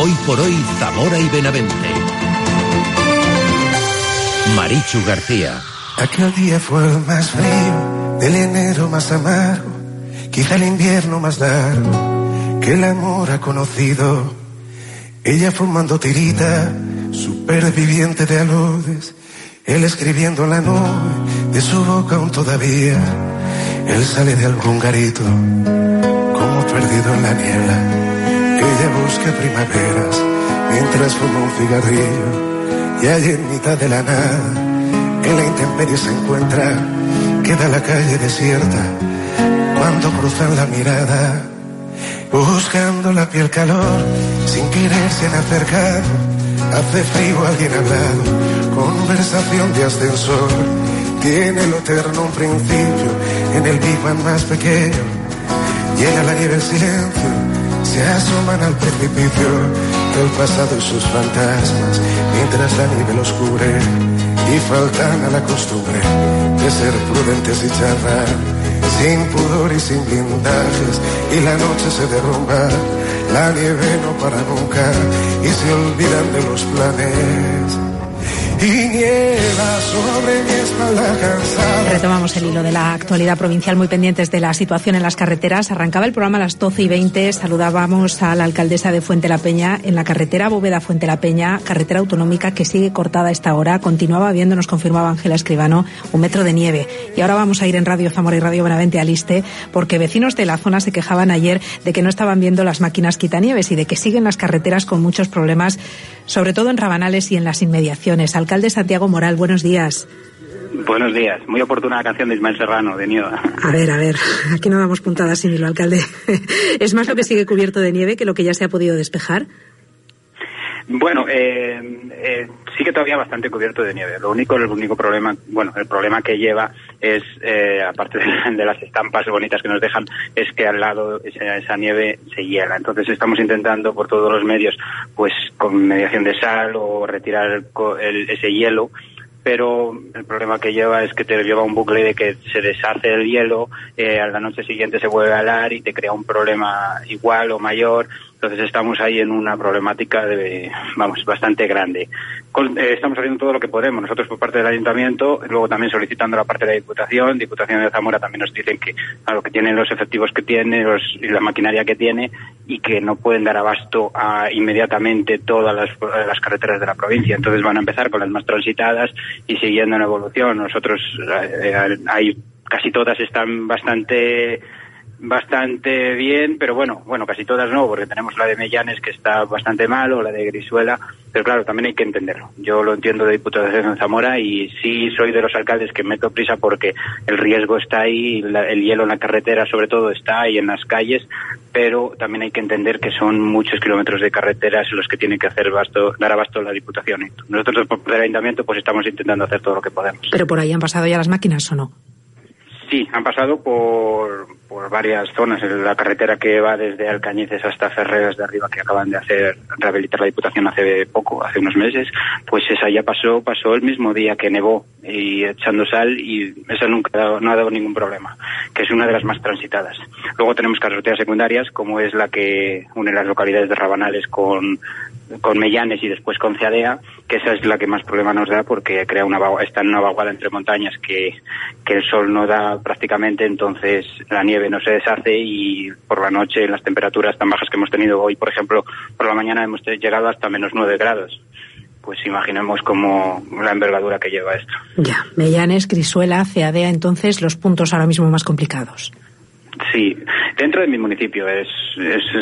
Hoy por hoy, Zamora y Benavente. Marichu García. Aquel día fue el más frío, del enero más amargo, quizá el invierno más largo que el amor ha conocido. Ella fumando tirita, superviviente de aludes, él escribiendo en la nube, de su boca aún todavía. Él sale de algún garito, como perdido en la niebla. Ella busca primaveras, mientras fuma un cigarrillo, y allí en mitad de la nada en la intemperie se encuentra, queda la calle desierta, cuando cruzan la mirada, buscando la piel calor, sin querer se han acercado, hace frío alguien hablado, conversación de ascensor, tiene lo eterno un principio, en el vivan más pequeño, llega la nieve el silencio, se asoman al precipicio del pasado y sus fantasmas, mientras la nieve los cubre y faltan a la costumbre de ser prudentes y charlar, sin pudor y sin blindajes, y la noche se derrumba, la nieve no para nunca, y se olvidan de los planes Retomamos el hilo de la actualidad provincial, muy pendientes de la situación en las carreteras. Arrancaba el programa a las 12 y 20. Saludábamos a la alcaldesa de Fuente la Peña en la carretera Bóveda Fuente la Peña, carretera autonómica que sigue cortada a esta hora. Continuaba viendo, nos confirmaba Ángela Escribano, un metro de nieve. Y ahora vamos a ir en Radio Zamora y Radio Benavente al Liste, porque vecinos de la zona se quejaban ayer de que no estaban viendo las máquinas quitanieves y de que siguen las carreteras con muchos problemas, sobre todo en Rabanales y en las inmediaciones alcalde Santiago Moral, buenos días. Buenos días. Muy oportuna la canción de Ismael Serrano, de nieve. A ver, a ver, aquí no damos puntadas sin hilo, alcalde. ¿Es más lo que sigue cubierto de nieve que lo que ya se ha podido despejar? Bueno, eh, eh, sí que todavía bastante cubierto de nieve. Lo único, el único problema, bueno, el problema que lleva es, eh, aparte de, las estampas bonitas que nos dejan, es que al lado esa, esa, nieve se hiela. Entonces estamos intentando por todos los medios, pues con mediación de sal o retirar el, ese hielo pero el problema que lleva es que te lleva un bucle de que se deshace el hielo, eh, a la noche siguiente se vuelve a helar y te crea un problema igual o mayor. Entonces estamos ahí en una problemática de, vamos, bastante grande. Con, eh, estamos haciendo todo lo que podemos, nosotros por parte del ayuntamiento, luego también solicitando la parte de la Diputación, Diputación de Zamora también nos dicen que a lo que tienen los efectivos que tiene los, y la maquinaria que tiene y que no pueden dar abasto a inmediatamente todas las, las carreteras de la provincia. Entonces van a empezar con las más transitadas y siguiendo en evolución. Nosotros, eh, hay, casi todas están bastante bastante bien, pero bueno, bueno, casi todas no, porque tenemos la de Mellanes que está bastante mal o la de Grisuela, pero claro, también hay que entenderlo. Yo lo entiendo de Diputación de Zamora y sí soy de los alcaldes que meto prisa porque el riesgo está ahí, la, el hielo en la carretera sobre todo está ahí en las calles, pero también hay que entender que son muchos kilómetros de carreteras los que tiene que hacer basto, dar abasto la Diputación. Nosotros por el Ayuntamiento pues estamos intentando hacer todo lo que podemos. Pero por ahí han pasado ya las máquinas o no? Sí, han pasado por, por varias zonas. La carretera que va desde Alcañices hasta Ferreras de arriba, que acaban de hacer rehabilitar la Diputación hace poco, hace unos meses, pues esa ya pasó, pasó el mismo día que nevó y echando sal y esa nunca no ha dado ningún problema, que es una de las más transitadas. Luego tenemos carreteras secundarias, como es la que une las localidades de Rabanales con con Mellanes y después con Ceadea, que esa es la que más problema nos da porque crea una está en una vaguada entre montañas que, que el sol no da prácticamente, entonces la nieve no se deshace y por la noche las temperaturas tan bajas que hemos tenido hoy, por ejemplo, por la mañana hemos llegado hasta menos 9 grados. Pues imaginemos como la envergadura que lleva esto. Ya, Mellanes, Crisuela, Ceadea, entonces los puntos ahora mismo más complicados. Sí, dentro de mi municipio es,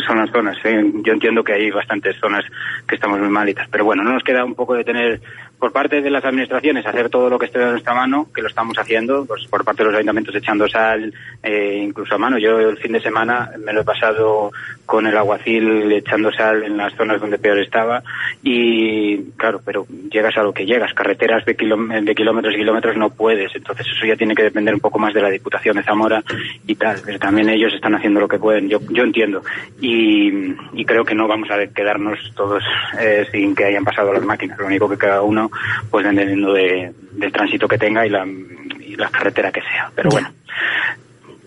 son las zonas. ¿eh? Yo entiendo que hay bastantes zonas que estamos muy malitas, pero bueno, no nos queda un poco de tener por parte de las administraciones hacer todo lo que esté en nuestra mano, que lo estamos haciendo, pues por parte de los ayuntamientos echando sal, eh, incluso a mano. Yo el fin de semana me lo he pasado con el aguacil echando sal en las zonas donde peor estaba y claro, pero llegas a lo que llegas, carreteras de, de kilómetros y kilómetros no puedes, entonces eso ya tiene que depender un poco más de la Diputación de Zamora y tal, pero también ellos están haciendo lo que pueden, yo, yo entiendo. Y, creo que no vamos a quedarnos todos eh, sin que hayan pasado las máquinas, lo único que cada uno pues dependiendo de, del tránsito que tenga y la, y la carretera que sea. Pero bueno,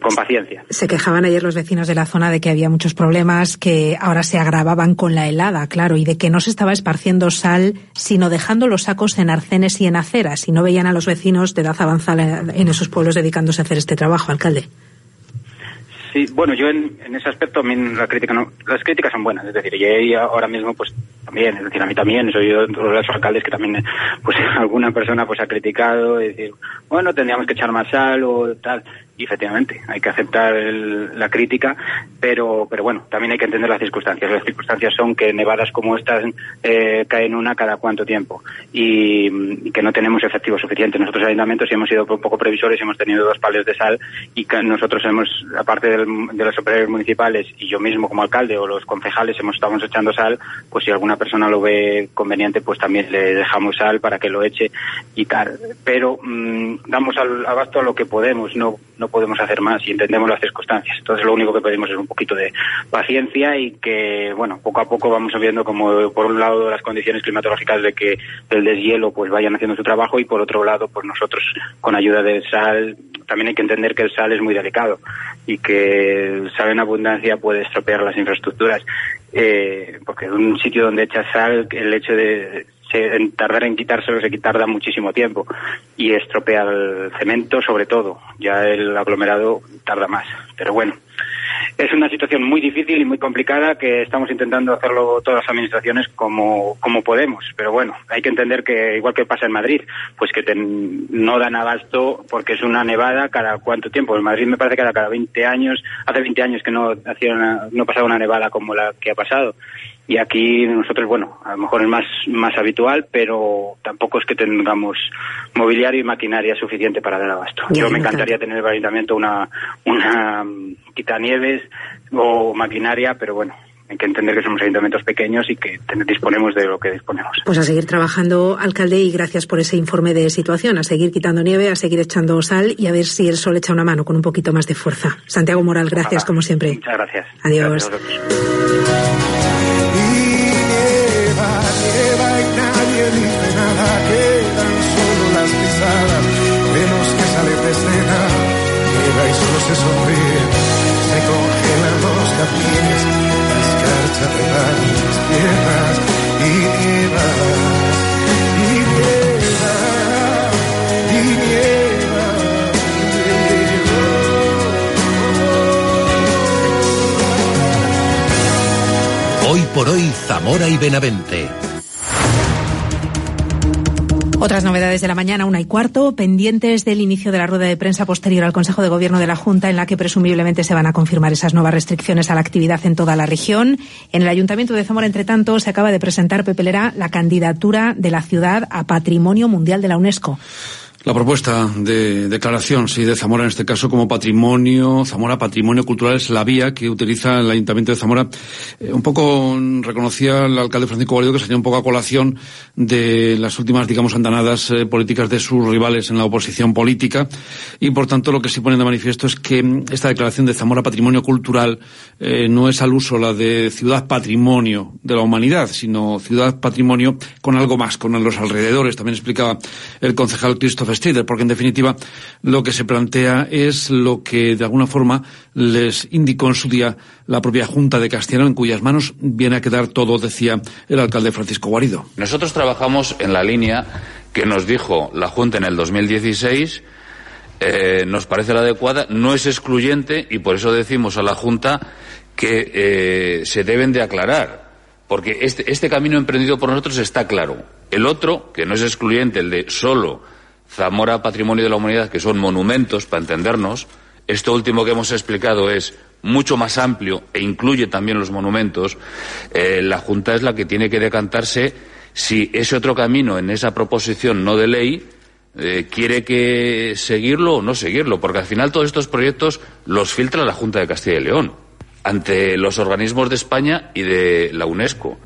con paciencia. Se quejaban ayer los vecinos de la zona de que había muchos problemas que ahora se agravaban con la helada, claro, y de que no se estaba esparciendo sal, sino dejando los sacos en arcenes y en aceras, y no veían a los vecinos de edad avanzada en esos pueblos dedicándose a hacer este trabajo, alcalde. Sí, bueno, yo en, ese aspecto la crítica no, las críticas son buenas, es decir, y ahora mismo pues también, es decir, a mí también, soy yo de los alcaldes que también pues alguna persona pues ha criticado, es decir, bueno, tendríamos que echar más sal o tal, y efectivamente hay que aceptar la crítica, pero, pero bueno, también hay que entender las circunstancias. Las circunstancias son que nevadas como estas eh, caen una cada cuánto tiempo y, que no tenemos efectivo suficiente. Nosotros ayuntamientos hemos sido un poco previsores y hemos tenido dos pales de sal y nosotros hemos, aparte de los superiores municipales y yo mismo como alcalde o los concejales hemos estado echando sal, pues si alguna persona lo ve conveniente, pues también le dejamos sal para que lo eche y tal. Pero mm, damos al abasto a lo que podemos, no, no podemos hacer más y entendemos las circunstancias. Entonces lo único que pedimos es un poquito de paciencia y que, bueno, poco a poco vamos viendo como por un lado las condiciones climatológicas de que el deshielo pues vayan haciendo su trabajo y por otro lado pues nosotros con ayuda de sal también hay que entender que el sal es muy delicado y que el sal en abundancia puede estropear las infraestructuras eh, porque en un sitio donde echas sal el hecho de en tardar en quitárselo se tarda muchísimo tiempo y estropea el cemento sobre todo, ya el aglomerado tarda más, pero bueno. Es una situación muy difícil y muy complicada que estamos intentando hacerlo todas las administraciones como, como podemos. Pero bueno, hay que entender que, igual que pasa en Madrid, pues que no dan abasto porque es una nevada cada cuánto tiempo. En Madrid me parece que cada 20 años, hace 20 años que no, hacía no pasaba una nevada como la que ha pasado y aquí nosotros, bueno, a lo mejor es más, más habitual, pero tampoco es que tengamos mobiliario y maquinaria suficiente para dar abasto. Yo me encantaría tener el ayuntamiento una, una mm, quitanieves o maquinaria, pero bueno, hay que entender que somos ayuntamientos pequeños y que disponemos de lo que disponemos. Pues a seguir trabajando, alcalde, y gracias por ese informe de situación, a seguir quitando nieve, a seguir echando sal y a ver si el sol echa una mano con un poquito más de fuerza. Santiago Moral, gracias como siempre. Muchas gracias. Adiós. y se congelan los escarcha de mis piernas y y y nieva. Hoy por hoy, Zamora y Benavente. Otras novedades de la mañana, una y cuarto, pendientes del inicio de la rueda de prensa posterior al Consejo de Gobierno de la Junta, en la que presumiblemente se van a confirmar esas nuevas restricciones a la actividad en toda la región. En el Ayuntamiento de Zamora, entre tanto, se acaba de presentar Pepelera la candidatura de la ciudad a Patrimonio Mundial de la UNESCO. La propuesta de declaración, sí, de Zamora en este caso como patrimonio, Zamora Patrimonio Cultural es la vía que utiliza el Ayuntamiento de Zamora. Eh, un poco reconocía el alcalde Francisco Guarido que sería un poco a colación de las últimas, digamos, andanadas eh, políticas de sus rivales en la oposición política y por tanto lo que se pone de manifiesto es que esta declaración de Zamora Patrimonio Cultural eh, no es al uso la de ciudad patrimonio de la humanidad, sino ciudad patrimonio con algo más, con los alrededores. También explicaba el concejal Porque en definitiva lo que se plantea es lo que de alguna forma les indicó en su día la propia Junta de Castellano, en cuyas manos viene a quedar todo, decía el alcalde Francisco Guarido. Nosotros trabajamos en la línea que nos dijo la Junta en el 2016. Eh, nos parece la adecuada, no es excluyente y por eso decimos a la Junta que eh, se deben de aclarar, porque este, este camino emprendido por nosotros está claro. El otro, que no es excluyente, el de solo Zamora Patrimonio de la Humanidad, que son monumentos, para entendernos, Esto último que hemos explicado es mucho más amplio e incluye también los monumentos. Eh, la Junta es la que tiene que decantarse si ese otro camino en esa proposición no de ley eh, quiere que seguirlo o no seguirlo, porque al final todos estos proyectos los filtra la Junta de Castilla y León ante los organismos de España y de la UNESCO.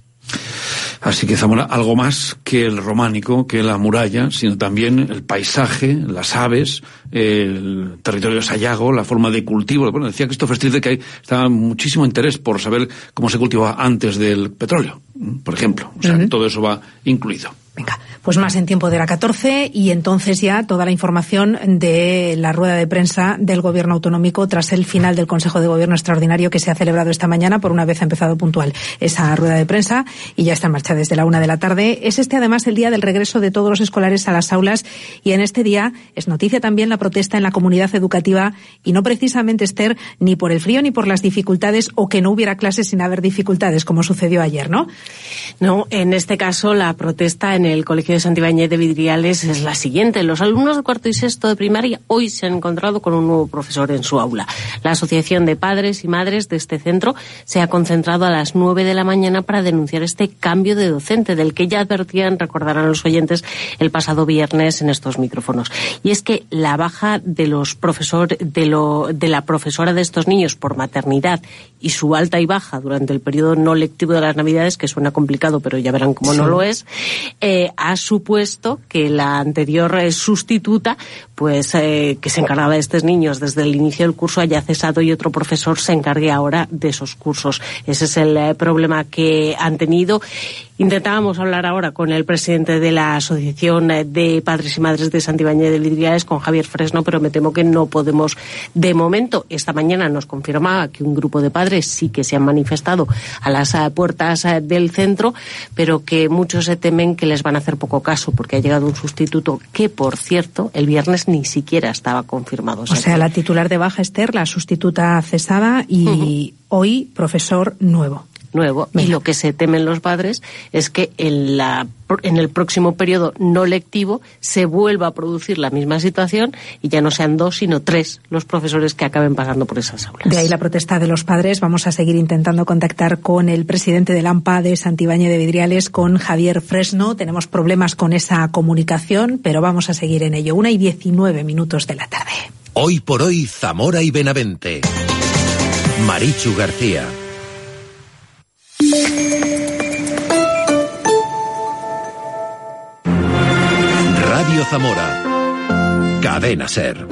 Así que Zamora, algo más que el románico, que la muralla, sino también el paisaje, las aves, el territorio de Sayago, la forma de cultivo. Bueno, decía Christopher Street que hay está muchísimo interés por saber cómo se cultivaba antes del petróleo, por ejemplo. O sea, todo eso va incluido. Venga, pues más en tiempo de la 14 y entonces ya toda la información de la rueda de prensa del Gobierno autonómico tras el final del Consejo de Gobierno extraordinario que se ha celebrado esta mañana. Por una vez ha empezado puntual esa rueda de prensa y ya está en marcha desde la una de la tarde. Es este además el día del regreso de todos los escolares a las aulas y en este día es noticia también la protesta en la comunidad educativa y no precisamente Esther ni por el frío ni por las dificultades o que no hubiera clases sin haber dificultades como sucedió ayer, ¿no? No, en este caso la protesta en el Colegio de Santibáñez de Vidriales es la siguiente. Los alumnos de cuarto y sexto de primaria hoy se han encontrado con un nuevo profesor en su aula. La Asociación de Padres y Madres de este centro se ha concentrado a las nueve de la mañana para denunciar este cambio de docente del que ya advertían, recordarán los oyentes, el pasado viernes en estos micrófonos. Y es que la baja de los profesores, de, lo, de la profesora de estos niños por maternidad y su alta y baja durante el periodo no lectivo de las Navidades, que suena complicado, pero ya verán cómo no lo es, eh, ha supuesto que la anterior eh, sustituta, pues eh, que se encargaba de estos niños desde el inicio del curso, haya cesado y otro profesor se encargue ahora de esos cursos. Ese es el problema que han tenido Intentábamos hablar ahora con el presidente de la Asociación de Padres y Madres de Santibáñez de Vidriales, con Javier Fresno, pero me temo que no podemos de momento. Esta mañana nos confirmaba que un grupo de padres sí que se han manifestado a las eh, puertas eh, del centro, pero que muchos se temen que les van a hacer poco caso porque ha llegado un sustituto que, por cierto, el viernes ni siquiera estaba confirmado. O sea, la titular de baja Esther, la sustituta cesada y hoy profesor nuevo nuevo. Y lo que se temen los padres es que en, la, en el próximo periodo no lectivo se vuelva a producir la misma situación y ya no sean dos, sino tres los profesores que acaben pasando por esas aulas. De ahí la protesta de los padres. Vamos a seguir intentando contactar con el presidente del AMPA de Santibáñez de Vidriales, con Javier Fresno. Tenemos problemas con esa comunicación, pero vamos a seguir en ello. Una y diecinueve minutos de la tarde. Hoy por hoy, Zamora y Benavente. Marichu García. Zamora. Cadena Ser.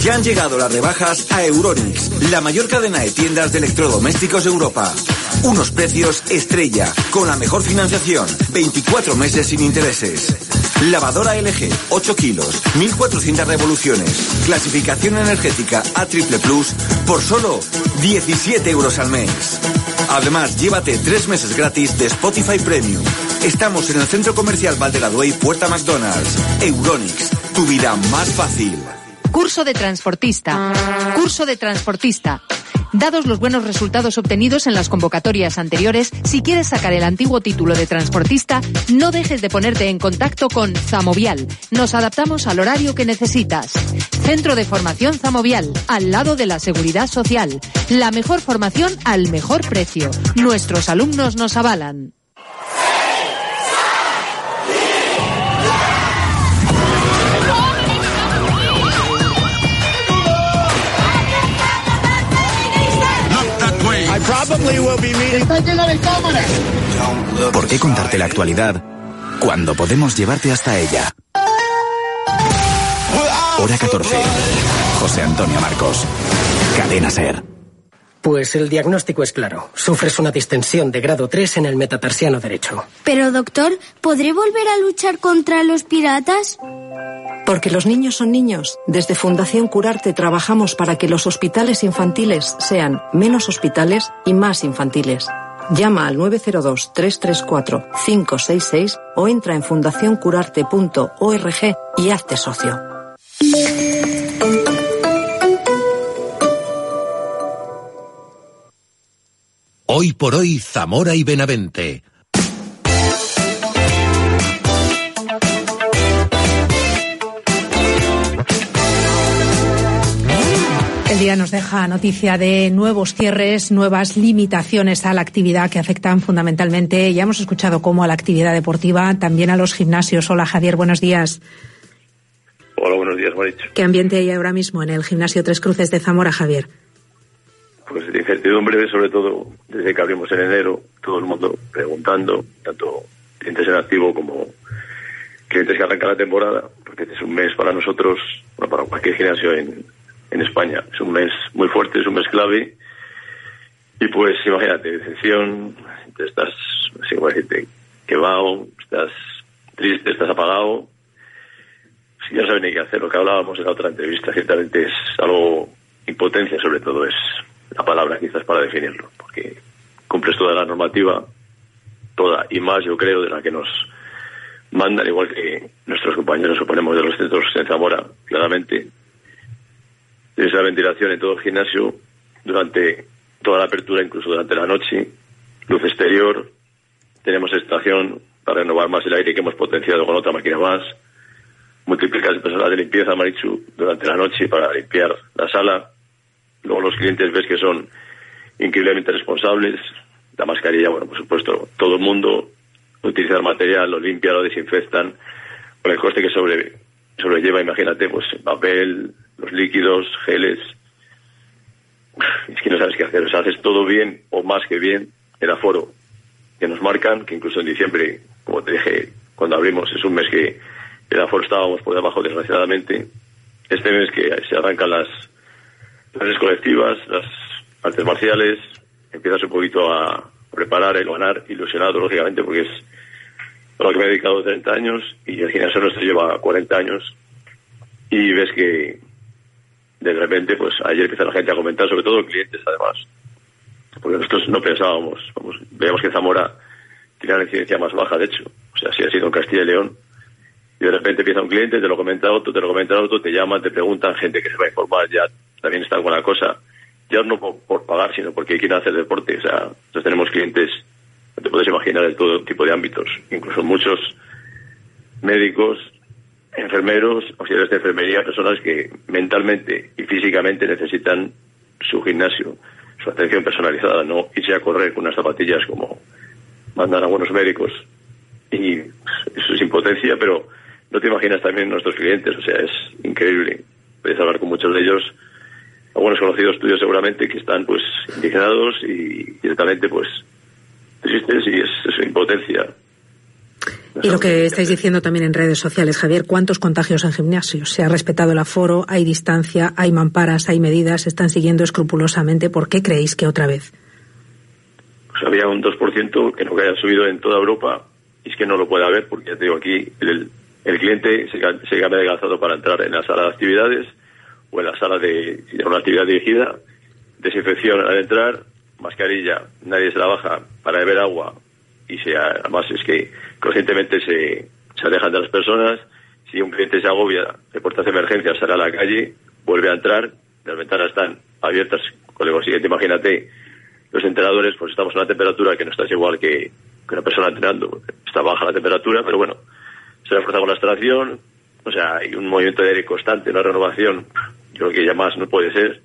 Ya han llegado las rebajas a Euronix, la mayor cadena de tiendas de electrodomésticos de Europa. Unos precios estrella, con la mejor financiación, 24 meses sin intereses. Lavadora LG, 8 kilos, 1400 revoluciones. Clasificación energética A triple plus por solo 17 euros al mes. Además, llévate tres meses gratis de Spotify Premium. Estamos en el Centro Comercial Valdegaduey, Puerta McDonald's. Euronix, tu vida más fácil. Curso de transportista. Curso de transportista. Dados los buenos resultados obtenidos en las convocatorias anteriores, si quieres sacar el antiguo título de transportista, no dejes de ponerte en contacto con Zamovial. Nos adaptamos al horario que necesitas. Centro de Formación Zamovial, al lado de la Seguridad Social. La mejor formación al mejor precio. Nuestros alumnos nos avalan. ¿Por qué contarte la actualidad cuando podemos llevarte hasta ella? Hora 14. José Antonio Marcos. Cadena Ser. Pues el diagnóstico es claro. Sufres una distensión de grado 3 en el metatarsiano derecho. Pero doctor, ¿podré volver a luchar contra los piratas? Porque los niños son niños. Desde Fundación Curarte trabajamos para que los hospitales infantiles sean menos hospitales y más infantiles. Llama al 902-334-566 o entra en fundacioncurarte.org y hazte socio. Hoy por hoy, Zamora y Benavente. El día nos deja noticia de nuevos cierres, nuevas limitaciones a la actividad que afectan fundamentalmente, ya hemos escuchado cómo a la actividad deportiva, también a los gimnasios. Hola Javier, buenos días. Hola, buenos días, Maricho. ¿Qué ambiente hay ahora mismo en el gimnasio Tres Cruces de Zamora, Javier? Pues de incertidumbre, sobre todo desde que abrimos en enero, todo el mundo preguntando, tanto clientes en activo como clientes que arrancan la temporada, porque es un mes para nosotros, bueno, para cualquier gimnasio en, en España. Es un mes muy fuerte, es un mes clave. Y pues imagínate, decepción, te estás, así como decirte, quemado, estás triste, estás apagado. Ya sabes ni qué hacer, lo que hablábamos en la otra entrevista, ciertamente es algo, impotencia sobre todo, es la palabra quizás para definirlo, porque cumples toda la normativa, toda y más yo creo de la que nos mandan, igual que nuestros compañeros suponemos de los centros en Zamora, claramente, Tienes la ventilación en todo el gimnasio durante toda la apertura, incluso durante la noche, luz exterior, tenemos estación para renovar más el aire que hemos potenciado con otra máquina más, multiplicas el personal de limpieza, Marichu, durante la noche para limpiar la sala, luego los clientes ves que son increíblemente responsables, la mascarilla, bueno, por supuesto, todo el mundo utiliza el material, lo limpia, lo desinfectan, con el coste que sobre, sobrelleva, imagínate, pues papel, los líquidos, geles. Es que no sabes qué hacer. O sea, haces todo bien o más que bien el aforo que nos marcan, que incluso en diciembre, como te dije, cuando abrimos, es un mes que el aforo estábamos por debajo, desgraciadamente. Este mes que se arrancan las clases colectivas, las artes marciales, empiezas un poquito a preparar el ganar, ilusionado, lógicamente, porque es a lo que me he dedicado 30 años y el gimnasio nuestro lleva 40 años. Y ves que de repente, pues ayer empieza la gente a comentar, sobre todo clientes además, porque nosotros no pensábamos, vamos, veíamos que Zamora tiene la incidencia más baja, de hecho, o sea, si ha sido en Castilla y León, y de repente empieza un cliente, te lo comenta otro, te lo comenta otro, te llaman, te preguntan, gente que se va a informar, ya también está alguna cosa, ya no por, pagar, sino porque quieren hacer deporte, o sea, nosotros tenemos clientes, te puedes imaginar, de todo tipo de ámbitos, incluso muchos médicos, enfermeros, auxiliares de enfermería, personas que mentalmente y físicamente necesitan su gimnasio, su atención personalizada, no irse a correr con unas zapatillas como mandan a buenos médicos. Y eso es impotencia, pero no te imaginas también nuestros clientes, o sea, es increíble. Puedes hablar con muchos de ellos, algunos conocidos tuyos seguramente, que están pues indignados y directamente pues tristes y es, es impotencia. Y lo que estáis diciendo también en redes sociales, Javier, ¿cuántos contagios en gimnasios? Se ha respetado el aforo, hay distancia, hay mamparas, hay medidas, se están siguiendo escrupulosamente. ¿Por qué creéis que otra vez? Pues había un 2% que no haya subido en toda Europa y es que no lo puede haber porque ya te digo aquí el, el cliente se, se cambia de calzado para entrar en la sala de actividades o en la sala de una actividad dirigida, desinfección al entrar, mascarilla, nadie se la baja para beber agua y sea, además es que conscientemente se, se alejan de las personas. Si un cliente se agobia de puertas de emergencia, sale a la calle, vuelve a entrar, las ventanas están abiertas. Con el siguiente, imagínate, los entrenadores, pues estamos a una temperatura que no está igual que, que una persona entrenando. Está baja la temperatura, pero bueno, se refuerza con la extracción, o sea, hay un movimiento de aire constante, una renovación, yo creo que ya más no puede ser.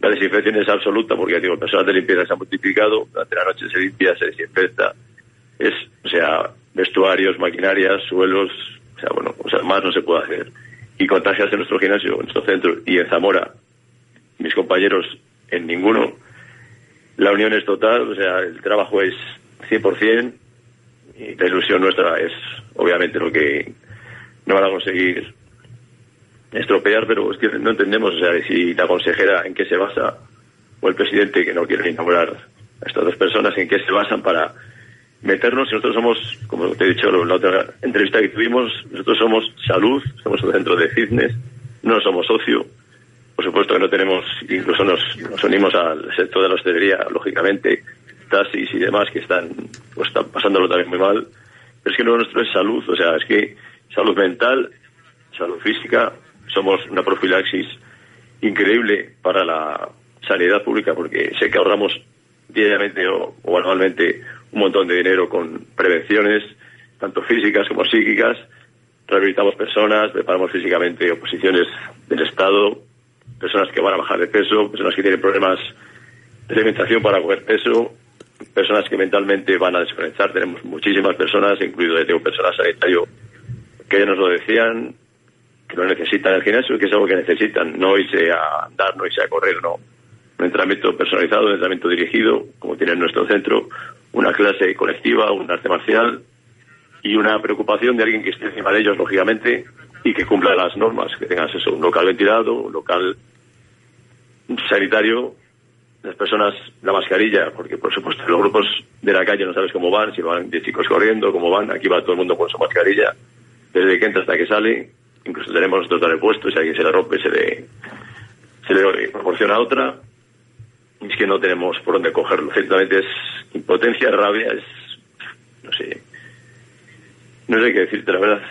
La desinfección es absoluta porque digo, el personal de limpieza se ha multiplicado, durante la noche se limpia, se desinfecta, es, o sea, vestuarios, maquinarias, suelos, o sea, bueno, o sea, más no se puede hacer. Y contagias en nuestro gimnasio, en nuestro centro y en Zamora, mis compañeros en ninguno. La unión es total, o sea, el trabajo es 100% y la ilusión nuestra es obviamente lo que no van a conseguir estropear, pero no entendemos, o sea, si la consejera en qué se basa o el presidente que no quiere inaugurar a estas dos personas en qué se basan para meternos. Nosotros somos, como te he dicho en la otra entrevista que tuvimos, nosotros somos salud, somos un centro de fitness, no somos socio. Por supuesto que no tenemos, incluso nos, nos unimos al sector de la hostelería, lógicamente, taxis y demás que están, pues están pasándolo también muy mal. Es que lo nuestro es salud, o sea, es que salud mental, salud física, somos una profilaxis increíble para la sanidad pública porque sé que ahorramos diariamente o, o anualmente un montón de dinero con prevenciones, tanto físicas como psíquicas. Rehabilitamos personas, preparamos físicamente oposiciones del Estado, personas que van a bajar de peso, personas que tienen problemas de alimentación para coger peso, personas que mentalmente van a desconectar. Tenemos muchísimas personas, incluido tengo personal sanitario, que ya nos lo decían, que lo necesitan el gimnasio, que es algo que necesitan, no irse a andar, no irse a correr, no. Un entrenamiento personalizado, un entrenamiento dirigido, como tiene en nuestro centro, una clase colectiva, un arte marcial y una preocupación de alguien que esté encima de ellos, lógicamente, y que cumpla las normas, que tengas eso, un local ventilado, un local sanitario, las personas la mascarilla, porque por supuesto los grupos de la calle no sabes cómo van, si van de chicos corriendo, cómo van, aquí va todo el mundo con su mascarilla, desde que entra hasta que sale, incluso tenemos nosotros el puesto, si alguien se le rompe se le, se le proporciona otra, y es que no tenemos por dónde cogerlo, ciertamente es impotencia, rabia, es, no sé, no sé qué decirte la verdad.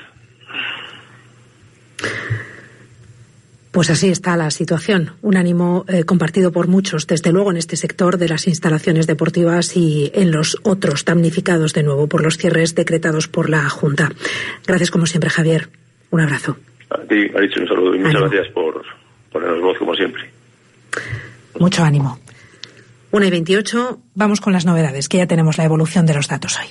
Pues así está la situación. Un ánimo eh, compartido por muchos, desde luego en este sector de las instalaciones deportivas y en los otros damnificados de nuevo por los cierres decretados por la Junta. Gracias como siempre, Javier. Un abrazo. A ti, dicho un saludo y muchas gracias por ponernos voz como siempre. Mucho ánimo. Una y 28, vamos con las novedades, que ya tenemos la evolución de los datos hoy.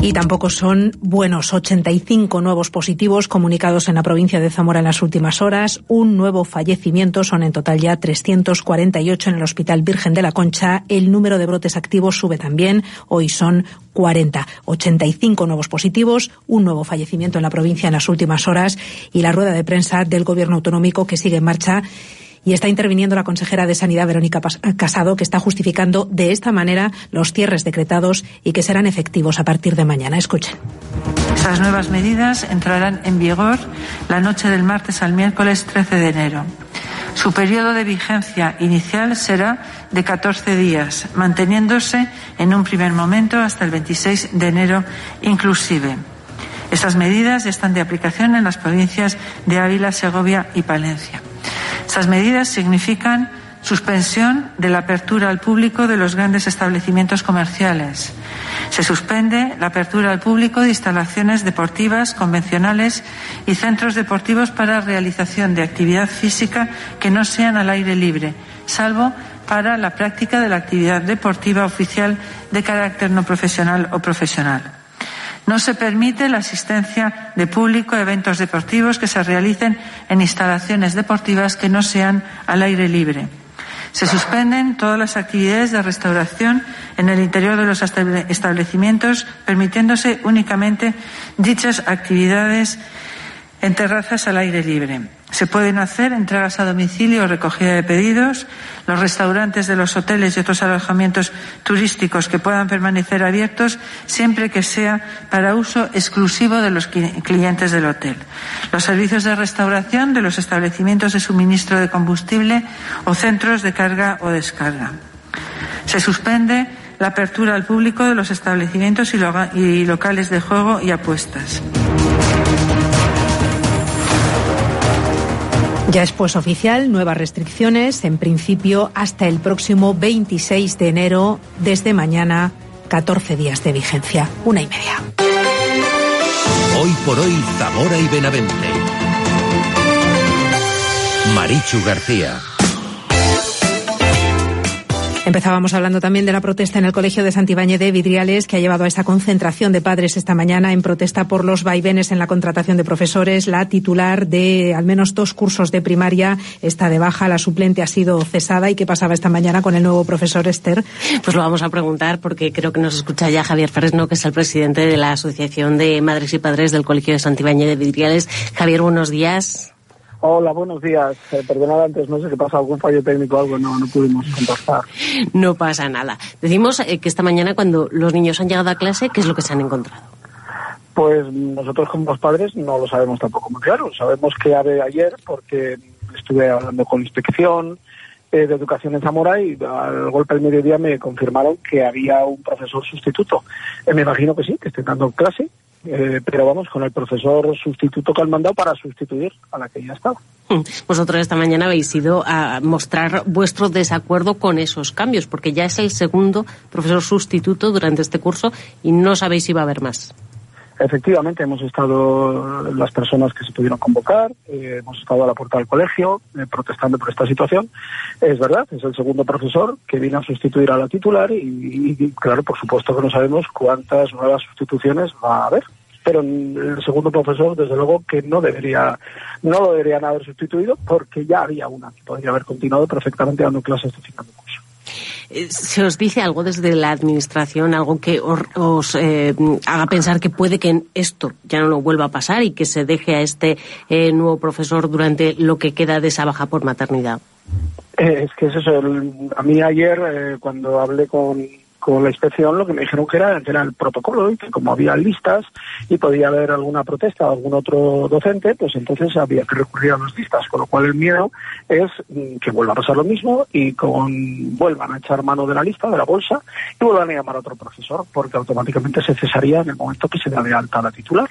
Y tampoco son buenos. 85 nuevos positivos comunicados en la provincia de Zamora en las últimas horas. Un nuevo fallecimiento. Son en total ya 348 en el Hospital Virgen de la Concha. El número de brotes activos sube también. Hoy son 40. 85 nuevos positivos. Un nuevo fallecimiento en la provincia en las últimas horas. Y la rueda de prensa del Gobierno autonómico que sigue en marcha y está interviniendo la consejera de Sanidad, Verónica Casado, que está justificando de esta manera los cierres decretados y que serán efectivos a partir de mañana. Escuchen. Esas nuevas medidas entrarán en vigor la noche del martes al miércoles 13 de enero. Su periodo de vigencia inicial será de 14 días, manteniéndose en un primer momento hasta el 26 de enero inclusive. Estas medidas están de aplicación en las provincias de Ávila, Segovia y Palencia. Estas medidas significan suspensión de la apertura al público de los grandes establecimientos comerciales. Se suspende la apertura al público de instalaciones deportivas convencionales y centros deportivos para realización de actividad física que no sean al aire libre, salvo para la práctica de la actividad deportiva oficial de carácter no profesional o profesional. No se permite la asistencia de público a eventos deportivos que se realicen en instalaciones deportivas que no sean al aire libre. Se suspenden todas las actividades de restauración en el interior de los establecimientos, permitiéndose únicamente dichas actividades en terrazas al aire libre. Se pueden hacer entregas a domicilio o recogida de pedidos. Los restaurantes de los hoteles y otros alojamientos turísticos que puedan permanecer abiertos siempre que sea para uso exclusivo de los clientes del hotel. Los servicios de restauración de los establecimientos de suministro de combustible o centros de carga o descarga. Se suspende la apertura al público de los establecimientos y locales de juego y apuestas. Ya es pues oficial, nuevas restricciones, en principio hasta el próximo 26 de enero, desde mañana, 14 días de vigencia, una y media. Hoy por hoy, Zamora y Benavente. Marichu García. Empezábamos hablando también de la protesta en el Colegio de Santibáñez de Vidriales, que ha llevado a esa concentración de padres esta mañana en protesta por los vaivenes en la contratación de profesores. La titular de al menos dos cursos de primaria está de baja, la suplente ha sido cesada. ¿Y qué pasaba esta mañana con el nuevo profesor Esther? Pues lo vamos a preguntar porque creo que nos escucha ya Javier Fresno, que es el presidente de la Asociación de Madres y Padres del Colegio de Santibáñez de Vidriales. Javier, buenos días. Hola, buenos días. Eh, perdonad antes, no sé qué pasa, algún fallo técnico o algo, no, no pudimos contactar. No pasa nada. Decimos eh, que esta mañana cuando los niños han llegado a clase, ¿qué es lo que se han encontrado? Pues nosotros como padres no lo sabemos tampoco muy claro. Sabemos que ayer porque estuve hablando con inspección eh, de educación en Zamora y al golpe del mediodía me confirmaron que había un profesor sustituto. Eh, me imagino que sí, que estén dando clase eh, pero vamos, con el profesor sustituto que han mandado para sustituir a la que ya estaba. Vosotros esta mañana habéis ido a mostrar vuestro desacuerdo con esos cambios, porque ya es el segundo profesor sustituto durante este curso y no sabéis si va a haber más. Efectivamente, hemos estado las personas que se pudieron convocar, eh, hemos estado a la puerta del colegio eh, protestando por esta situación. Es verdad, es el segundo profesor que viene a sustituir a la titular y, claro, por supuesto que no sabemos cuántas nuevas sustituciones va a haber. Pero el segundo profesor, desde luego, que no debería, no lo deberían haber sustituido porque ya había una que podría haber continuado perfectamente dando clases de final de curso. Eh, ¿Se os dice algo desde la Administración, algo que os, os eh, haga pensar que puede que esto ya no lo vuelva a pasar y que se deje a este eh, nuevo profesor durante lo que queda de esa baja por maternidad? Eh, es que es eso. A mí ayer, cuando hablé con, con la inspección lo que me dijeron que era, que el protocolo y que como había listas y podía haber alguna protesta o algún otro docente, pues entonces había que recurrir a las listas, con lo cual el miedo es mm, que vuelva a pasar lo mismo y con vuelvan a echar mano de la lista, de la bolsa y vuelvan a llamar a otro profesor, porque automáticamente se cesaría en el momento que se da de alta la titular.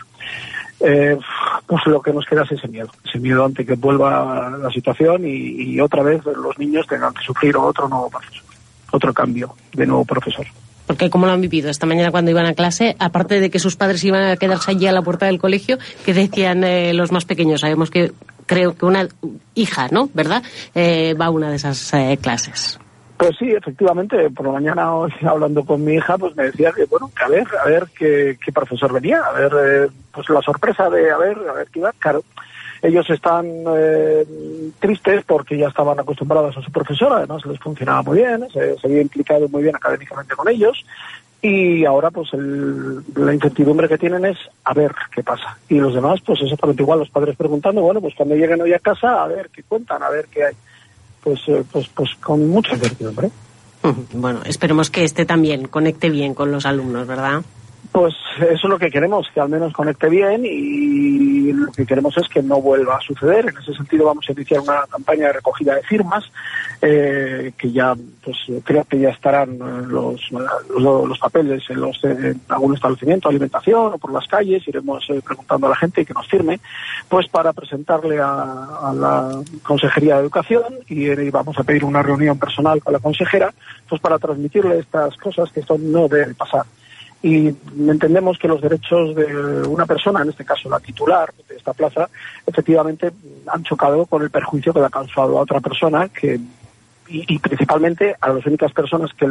Eh, pues lo que nos queda es ese miedo, ese miedo ante que vuelva la situación y, y otra vez los niños tengan que sufrir otro nuevo profesor otro cambio de nuevo profesor. Porque ¿cómo lo han vivido? Esta mañana cuando iban a clase, aparte de que sus padres iban a quedarse allí a la puerta del colegio, ¿qué decían eh, los más pequeños? Sabemos que creo que una hija, ¿no? ¿Verdad? Eh, va a una de esas eh, clases. Pues sí, efectivamente, por la mañana hoy hablando con mi hija, pues me decía que, bueno, que a ver, a ver qué, qué profesor venía, a ver, eh, pues la sorpresa de, a ver, a ver qué iba, claro, ellos están eh, tristes porque ya estaban acostumbrados a su profesor, además les funcionaba muy bien, se, se había implicado muy bien académicamente con ellos y ahora pues el, la incertidumbre que tienen es a ver qué pasa. Y los demás pues exactamente igual, los padres preguntando, bueno, pues cuando lleguen hoy a casa a ver qué cuentan, a ver qué hay. Pues, eh, pues, pues con mucha incertidumbre. Bueno, esperemos que este también conecte bien con los alumnos, ¿verdad? Pues eso es lo que queremos, que al menos conecte bien y lo que queremos es que no vuelva a suceder. En ese sentido vamos a iniciar una campaña de recogida de firmas eh, que ya, pues creo que ya estarán eh, los, los, papeles en, los, en algún establecimiento, alimentación o por las calles. Iremos eh, preguntando a la gente que nos firme, pues para presentarle a, la Consejería de Educación y, y vamos a pedir una reunión personal con la consejera, pues para transmitirle estas cosas que esto no debe pasar y entendemos que los derechos de una persona, en este caso la titular de esta plaza, efectivamente han chocado con el perjuicio que le ha causado a otra persona que y, y principalmente a las únicas personas que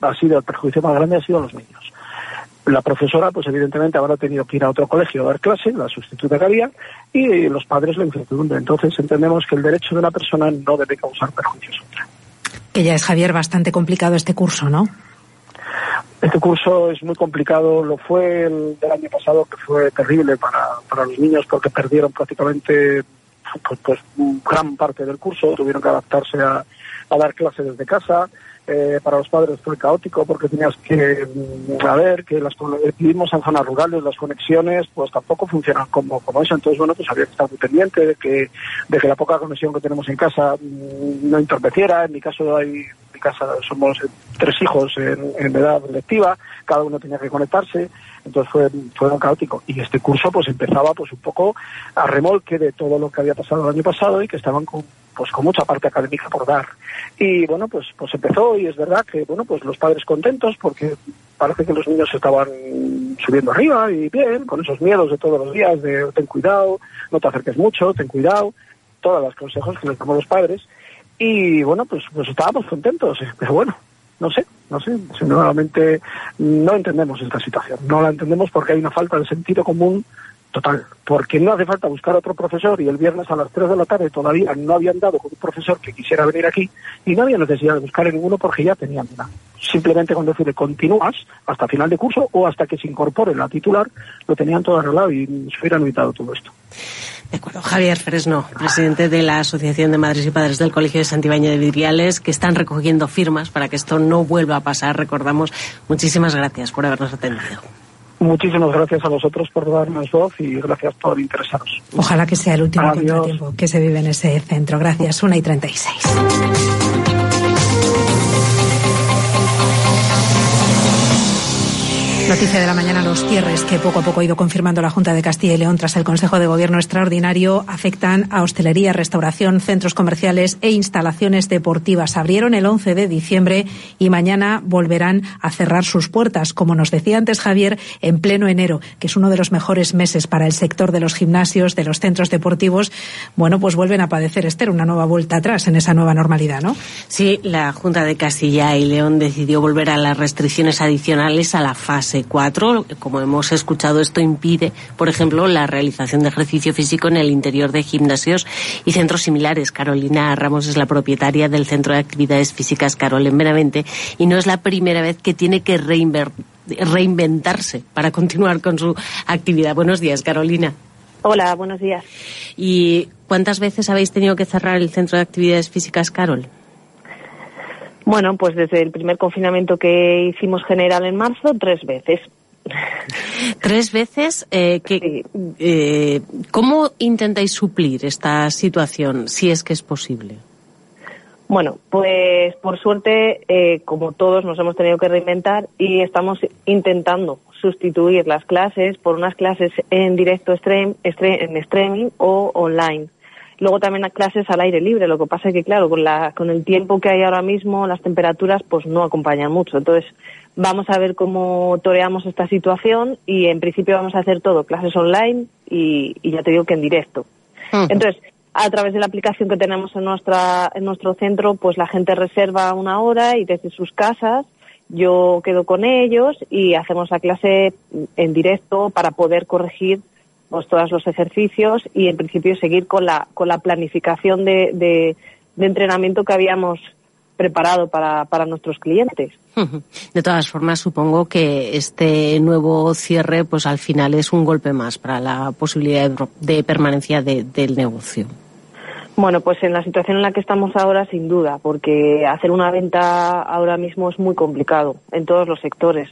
ha sido el perjuicio más grande ha sido los niños. La profesora, pues evidentemente habrá tenido que ir a otro colegio a dar clase, la sustituta que había, y los padres la incertidumbre. Entonces entendemos que el derecho de una persona no debe causar perjuicios a otra. Que ya es, Javier, bastante complicado este curso, ¿no? Este curso es muy complicado, lo fue el del año pasado, que fue terrible para, para los niños porque perdieron prácticamente pues, pues gran parte del curso, tuvieron que adaptarse a, a dar clases desde casa. Eh, para los padres fue caótico porque tenías que mm, a ver que las vivimos en zonas rurales las conexiones pues tampoco funcionan como como eso entonces bueno pues había que estar muy pendiente de que de que la poca conexión que tenemos en casa mmm, no interferiera en mi caso hay mi casa somos tres hijos en, edad lectiva cada uno tenía que conectarse entonces fue, fue caótico. Y este curso pues empezaba pues un poco a remolque de todo lo que había pasado el año pasado y que estaban con, pues con mucha parte académica por dar. Y bueno, pues, pues empezó y es verdad que bueno, pues los padres contentos porque parece que los niños estaban subiendo arriba y bien, con esos miedos de todos los días de ten cuidado, no te acerques mucho, ten cuidado, todos los consejos que les damos los padres. Y bueno, pues, pues estábamos contentos, pero bueno, no sé, no sé, nuevamente no entendemos esta situación. No la entendemos porque hay una falta de sentido común total. Porque no hace falta buscar otro profesor y el viernes a las 3 de la tarde todavía no habían dado con un profesor que quisiera venir aquí y no había necesidad de buscar ninguno porque ya tenían una. Simplemente con decirle continúas hasta final de curso o hasta que se incorpore la titular, lo tenían todo arreglado y se hubieran evitado todo esto. De acuerdo. Javier Fresno, presidente de la Asociación de Madres y Padres del Colegio de Santibáñez de Vidriales, que están recogiendo firmas para que esto no vuelva a pasar. Recordamos, muchísimas gracias por habernos atendido. Muchísimas gracias a vosotros por darnos voz y gracias por interesaros. Ojalá que sea el último tiempo que se vive en ese centro. Gracias. Una y 36. Noticia de la mañana, los cierres que poco a poco ha ido confirmando la Junta de Castilla y León tras el Consejo de Gobierno Extraordinario afectan a hostelería, restauración, centros comerciales e instalaciones deportivas. Abrieron el 11 de diciembre y mañana volverán a cerrar sus puertas, como nos decía antes Javier, en pleno enero, que es uno de los mejores meses para el sector de los gimnasios, de los centros deportivos. Bueno, pues vuelven a padecer, Esther, una nueva vuelta atrás en esa nueva normalidad, ¿no? Sí, la Junta de Castilla y León decidió volver a las restricciones adicionales a la fase 4. Como hemos escuchado, esto impide, por ejemplo, la realización de ejercicio físico en el interior de gimnasios y centros similares. Carolina Ramos es la propietaria del Centro de Actividades Físicas Carol en Benavente y no es la primera vez que tiene que reinventarse para continuar con su actividad. Buenos días, Carolina. Hola, buenos días. ¿Y cuántas veces habéis tenido que cerrar el Centro de Actividades Físicas Carol? Bueno, pues desde el primer confinamiento que hicimos general en marzo, tres veces. Tres veces. Eh, que, eh, ¿Cómo intentáis suplir esta situación, si es que es posible? Bueno, pues por suerte, eh, como todos, nos hemos tenido que reinventar y estamos intentando sustituir las clases por unas clases en directo stream, en streaming o online. Luego también a clases al aire libre. Lo que pasa es que, claro, con, la, con el tiempo que hay ahora mismo, las temperaturas pues no acompañan mucho. Entonces, vamos a ver cómo toreamos esta situación y en principio vamos a hacer todo, clases online y, ya te digo que en directo. Entonces, a través de la aplicación que tenemos en, nuestra, en nuestro centro, pues la gente reserva una hora y desde sus casas yo quedo con ellos y hacemos la clase en directo para poder corregir pues, todos los ejercicios y en principio seguir con la, con la planificación de, de, entrenamiento que habíamos preparado para, para nuestros clientes. De todas formas, supongo que este nuevo cierre, pues al final es un golpe más para la posibilidad de, permanencia del negocio. Bueno, pues en la situación en la que estamos ahora, sin duda, porque hacer una venta ahora mismo es muy complicado en todos los sectores,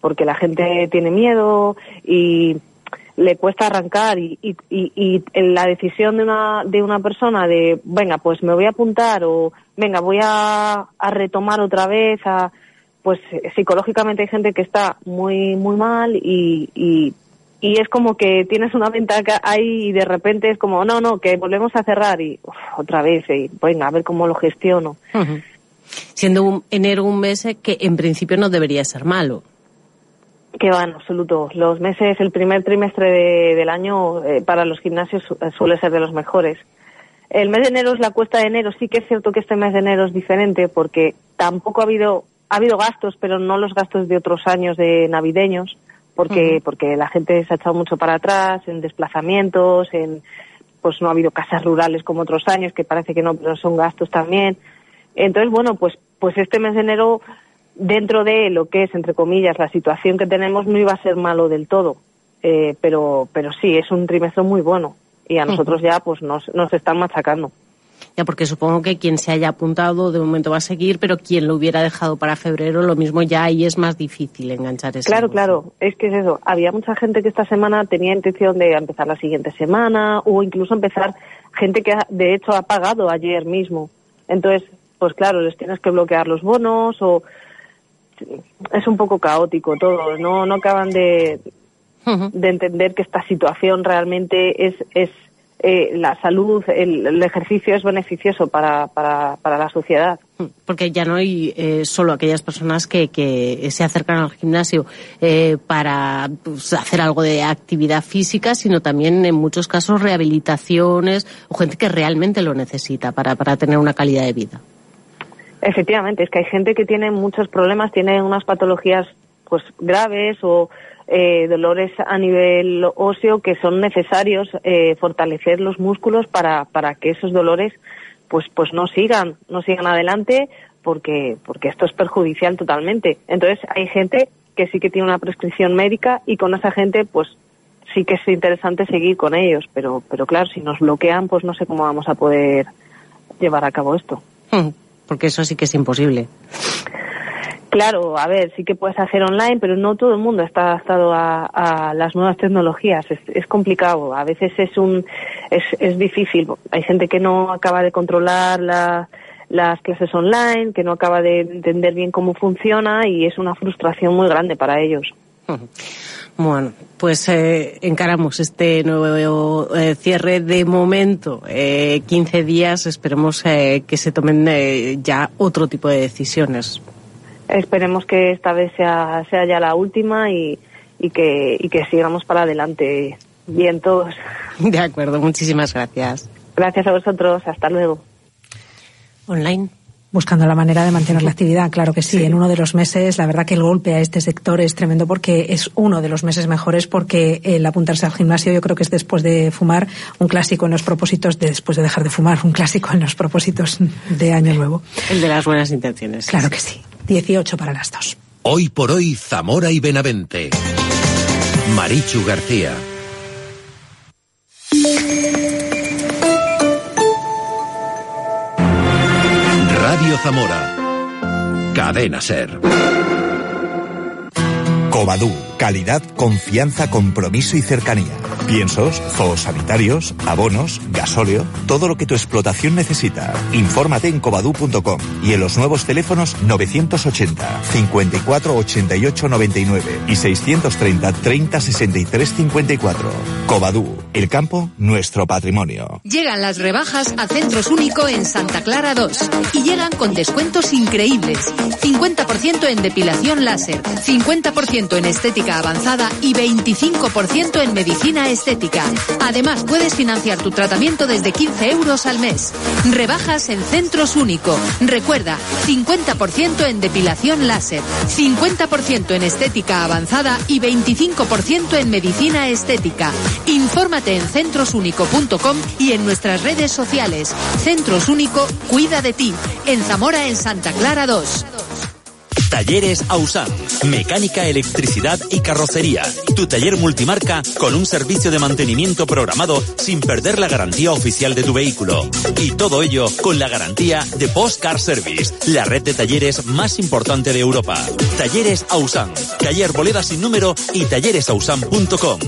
porque la gente tiene miedo y le cuesta arrancar y, y, y, la decisión de una, de una persona de, venga, pues me voy a apuntar o venga, voy a, a retomar otra vez, a, pues psicológicamente hay gente que está muy, muy mal y, y, y es como que tienes una venta ahí y de repente es como, no, no, que volvemos a cerrar y otra vez, y venga, a ver cómo lo gestiono. Siendo un, enero un mes que en principio no debería ser malo. Que va, en absoluto. Los meses, el primer trimestre del año eh, para los gimnasios suele ser de los mejores. El mes de enero es la cuesta de enero. Sí que es cierto que este mes de enero es diferente porque tampoco ha habido, ha habido gastos, pero no los gastos de otros años de navideños, porque, porque la gente se ha echado mucho para atrás en desplazamientos, en, pues no ha habido casas rurales como otros años, que parece que no, pero son gastos también. Entonces, bueno, pues, pues este mes de enero dentro de lo que es, entre comillas, la situación que tenemos, no iba a ser malo del todo. Eh, pero, pero sí, es un trimestre muy bueno y a nosotros ya pues nos, nos están machacando. Ya, porque supongo que quien se haya apuntado de momento va a seguir, pero quien lo hubiera dejado para febrero, lo mismo ya ahí es más difícil enganchar ese. Claro, claro, es que es eso. Había mucha gente que esta semana tenía intención de empezar la siguiente semana o incluso empezar gente que de hecho ha pagado ayer mismo. Entonces, pues claro, les tienes que bloquear los bonos o es un poco caótico todo, no, no acaban de, de entender que esta situación realmente es, es eh, la salud, el, ejercicio es beneficioso para, para, para, la sociedad. Porque ya no hay eh, solo aquellas personas que, que se acercan al gimnasio eh, para pues, hacer algo de actividad física, sino también en muchos casos rehabilitaciones o gente que realmente lo necesita para, para tener una calidad de vida. Efectivamente, es que hay gente que tiene muchos problemas, tiene unas patologías pues graves o eh, dolores a nivel óseo que son necesarios eh, fortalecer los músculos para, para que esos dolores pues pues no sigan no sigan adelante porque porque esto es perjudicial totalmente. Entonces hay gente que sí que tiene una prescripción médica y con esa gente pues sí que es interesante seguir con ellos pero pero claro si nos bloquean pues no sé cómo vamos a poder llevar a cabo esto. Hmm porque eso sí que es imposible. Claro, a ver, sí que puedes hacer online, pero no todo el mundo está adaptado a, las nuevas tecnologías. Es, complicado. A veces es un es, es, difícil. Hay gente que no acaba de controlar las clases online, que no acaba de entender bien cómo funciona y es una frustración muy grande para ellos. Bueno, pues eh, encaramos este nuevo eh, cierre de momento. Eh, 15 días, esperemos eh, que se tomen eh, ya otro tipo de decisiones. Esperemos que esta vez sea, sea ya la última y, y, que, y que sigamos para adelante bien todos. De acuerdo, muchísimas gracias. Gracias a vosotros, hasta luego. Online. Buscando la manera de mantener la actividad, claro que sí. En uno de los meses, la verdad que el golpe a este sector es tremendo porque es uno de los meses mejores porque el apuntarse al gimnasio yo creo que es después de fumar un clásico en los propósitos de después de dejar de fumar, un clásico en los propósitos de Año Nuevo. El de las buenas intenciones. Claro que sí. 18 para las dos. Hoy por hoy, Zamora y Benavente. Marichu García. Radio Zamora. Cadena Ser. Covadú, calidad, confianza, compromiso y cercanía. Piensos, zoosanitarios, abonos, gasóleo, todo lo que tu explotación necesita. Infórmate en covadú.com y en los nuevos teléfonos 980 54 88 99 y 630 30 63 54. Covadú, el campo, nuestro patrimonio. Llegan las rebajas a Centros Único en Santa Clara 2 y llegan con descuentos increíbles. 50% en depilación láser, 50% en estética avanzada y 25% en medicina estética. Además, puedes financiar tu tratamiento desde 15 euros al mes. Rebajas en Centros Único. Recuerda, 50% en depilación láser, 50% en estética avanzada y 25% en medicina estética. Infórmate en centrosúnico.com y en nuestras redes sociales. Centros Único, cuida de ti. En Zamora, en Santa Clara 2. Talleres Ausan. Mecánica, electricidad y carrocería. Tu taller multimarca con un servicio de mantenimiento programado sin perder la garantía oficial de tu vehículo. Y todo ello con la garantía de Post Car Service, la red de talleres más importante de Europa. Talleres Ausan. Taller Boleda sin número y talleresausan.com.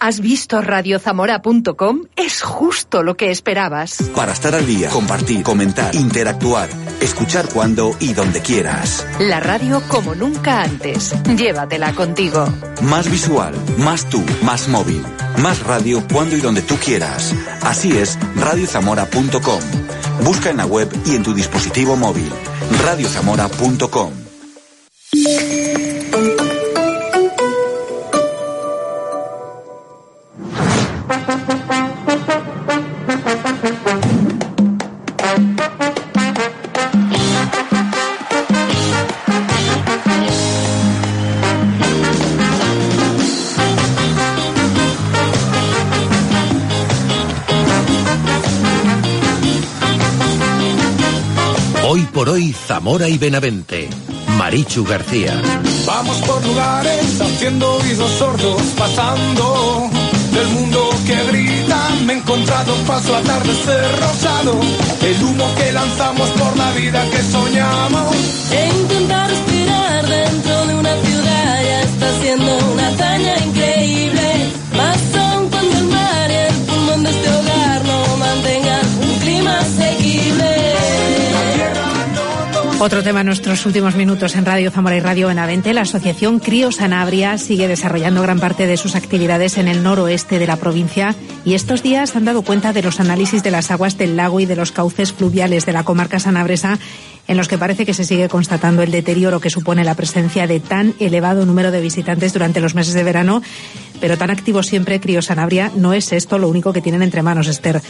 ¿Has visto radiozamora.com? Es justo lo que esperabas. Para estar al día, compartir, comentar, interactuar, escuchar cuando y donde quieras. La radio como nunca antes. Llévatela contigo. Más visual, más tú, más móvil. Más radio cuando y donde tú quieras. Así es, radiozamora.com. Busca en la web y en tu dispositivo móvil. radiozamora.com. Zamora y Benavente. Marichu García. Vamos por lugares haciendo oídos sordos, pasando del mundo que grita. Me he encontrado paso atardecer rosado, el humo que lanzamos por la vida que soñamos. E intentar respirar dentro de una ciudad ya está siendo una hazaña Otro tema en nuestros últimos minutos en Radio Zamora y Radio Benavente. La asociación Crío Sanabria sigue desarrollando gran parte de sus actividades en el noroeste de la provincia y estos días han dado cuenta de los análisis de las aguas del lago y de los cauces fluviales de la comarca sanabresa en los que parece que se sigue constatando el deterioro que supone la presencia de tan elevado número de visitantes durante los meses de verano. Pero tan activo siempre Crío Sanabria, no es esto lo único que tienen entre manos, Esther.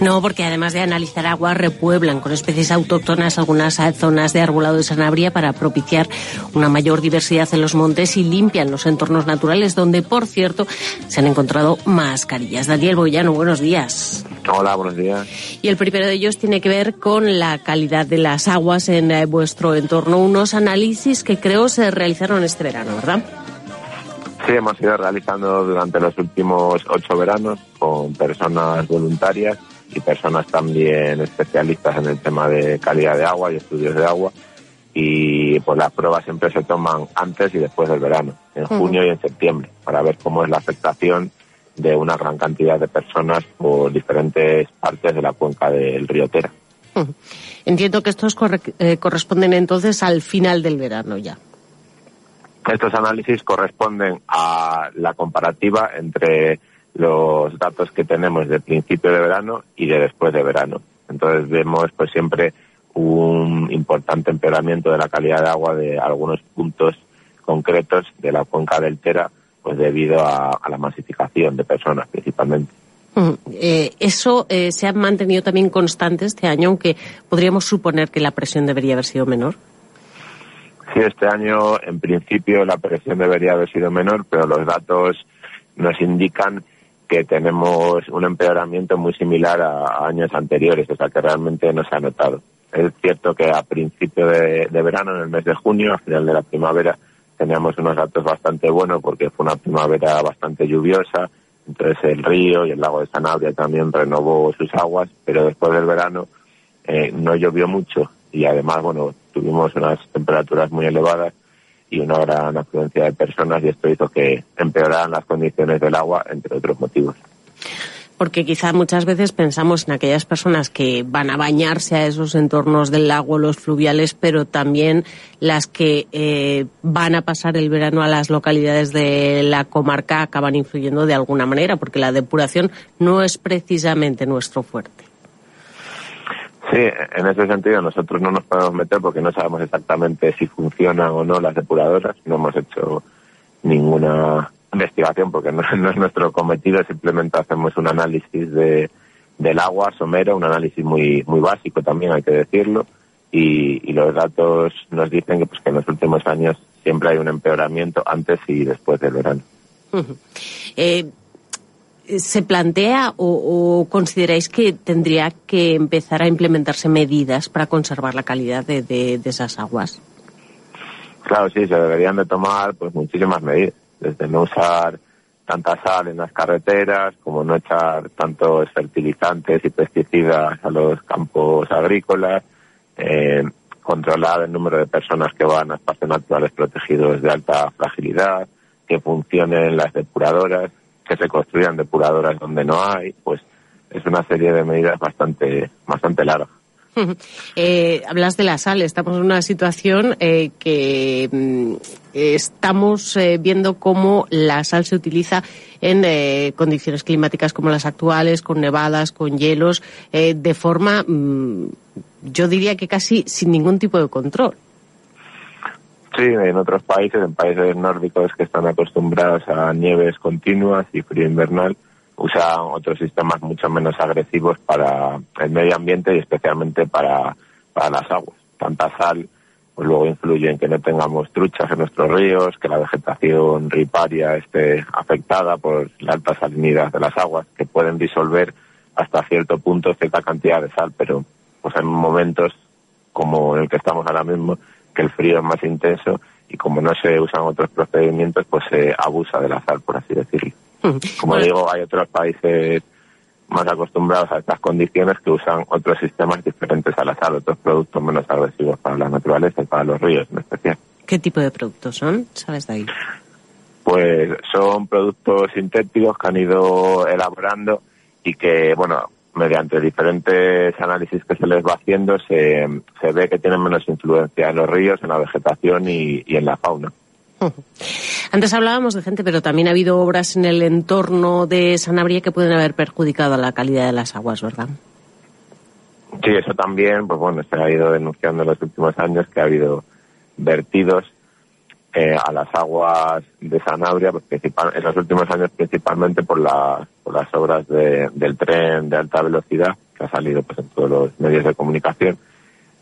No, porque además de analizar agua, repueblan con especies autóctonas algunas zonas de arbolado de Sanabria para propiciar una mayor diversidad en los montes y limpian los entornos naturales, donde, por cierto, se han encontrado mascarillas. Daniel Boyano, buenos días. Hola, buenos días. Y el primero de ellos tiene que ver con la calidad de las aguas en eh, vuestro entorno. Unos análisis que creo se realizaron este verano, ¿verdad? Sí, hemos ido realizando durante los últimos ocho veranos con personas voluntarias y personas también especialistas en el tema de calidad de agua y estudios de agua. Y pues las pruebas siempre se toman antes y después del verano, en junio y en septiembre, para ver cómo es la afectación de una gran cantidad de personas por diferentes partes de la cuenca del río Tera. Entiendo que estos corre- eh, corresponden entonces al final del verano ya. Estos análisis corresponden a la comparativa entre los datos que tenemos de principio de verano y de después de verano. Entonces vemos pues siempre un importante empeoramiento de la calidad de agua de algunos puntos concretos de la cuenca del Tera, pues debido a, a la masificación de personas principalmente. Mm, eh, eso eh, se ha mantenido también constante este año, aunque podríamos suponer que la presión debería haber sido menor. Sí, este año en principio la presión debería haber sido menor, pero los datos nos indican que tenemos un empeoramiento muy similar a años anteriores, o sea que realmente no se ha notado. Es cierto que a principio de, de verano, en el mes de junio, a final de la primavera, teníamos unos datos bastante buenos porque fue una primavera bastante lluviosa, entonces el río y el lago de Sanabria también renovó sus aguas, pero después del verano eh, no llovió mucho y además, bueno, tuvimos unas temperaturas muy elevadas y una gran afluencia de personas y esto hizo que empeoraran las condiciones del agua, entre otros motivos porque quizá muchas veces pensamos en aquellas personas que van a bañarse a esos entornos del lago, los fluviales, pero también las que eh, van a pasar el verano a las localidades de la comarca acaban influyendo de alguna manera, porque la depuración no es precisamente nuestro fuerte. Sí, en ese sentido nosotros no nos podemos meter porque no sabemos exactamente si funcionan o no las depuradoras, no hemos hecho ninguna investigación porque no, es nuestro cometido, simplemente hacemos un análisis de, del agua somero, un análisis muy, muy básico también, hay que decirlo, y, y los datos nos dicen que, pues, que en los últimos años siempre hay un empeoramiento antes y después del verano. eh, ¿Se plantea o, o, consideráis que tendría que empezar a implementarse medidas para conservar la calidad de, de, de esas aguas? Claro, sí, se deberían de tomar pues muchísimas medidas desde no usar tanta sal en las carreteras, como no echar tantos fertilizantes y pesticidas a los campos agrícolas, eh, controlar el número de personas que van a espacios naturales protegidos de alta fragilidad, que funcionen las depuradoras, que se construyan depuradoras donde no hay, pues es una serie de medidas bastante, bastante largas. Eh, hablas de la sal, estamos en una situación eh, que mm, estamos eh, viendo cómo la sal se utiliza en condiciones climáticas como las actuales, con nevadas, con hielos, de forma, mm, yo diría que casi sin ningún tipo de control. Sí, en otros países, en países nórdicos que están acostumbrados a nieves continuas y frío invernal, usan otros sistemas mucho menos agresivos para el medio ambiente y especialmente para, para las aguas. Tanta sal pues luego influye en que no tengamos truchas en nuestros ríos, que la vegetación riparia esté afectada por la alta salinidad de las aguas, que pueden disolver hasta cierto punto cierta cantidad de sal, pero pues hay momentos como en el que estamos ahora mismo, que el frío es más intenso y como no se usan otros procedimientos, pues se abusa de la sal, por así decirlo. Como digo, hay otros países más acostumbrados a estas condiciones que usan otros sistemas diferentes a la sal, otros productos menos agresivos para la naturaleza y para los ríos en especial. ¿Qué tipo de productos son? ¿Sabes de ahí? Pues son productos sintéticos que han ido elaborando y que, bueno, mediante diferentes análisis que se les va haciendo, se, se ve que tienen menos influencia en los ríos, en la vegetación y, y en la fauna. Antes hablábamos de gente, pero también ha habido obras en el entorno de Sanabria que pueden haber perjudicado la calidad de las aguas, ¿verdad? Sí, eso también, pues bueno, se ha ido denunciando en los últimos años que ha habido vertidos eh, a las aguas de Sanabria, pues principal, en los últimos años principalmente por, la, por las obras de, del tren de alta velocidad que ha salido pues en todos los medios de comunicación.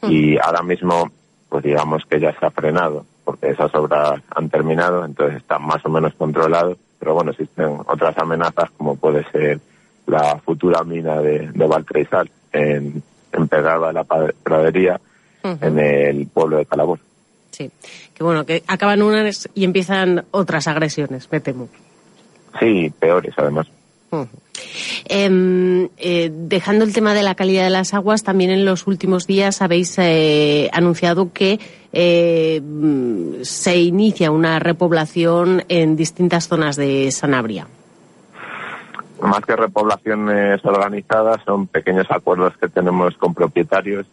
Y ahora mismo pues digamos que ya se ha frenado porque esas obras han terminado, entonces está más o menos controlado, pero bueno, existen otras amenazas como puede ser la futura mina de, de Valtreisal en, en Pedralba de la Pradería, uh -huh. en el pueblo de Calabor. Sí, que bueno, que acaban unas y empiezan otras agresiones, me temo. Sí, peores además. Uh -huh. eh, eh, dejando el tema de la calidad de las aguas, también en los últimos días habéis eh, anunciado que eh, se inicia una repoblación en distintas zonas de Sanabria. Más que repoblaciones organizadas, son pequeños acuerdos que tenemos con propietarios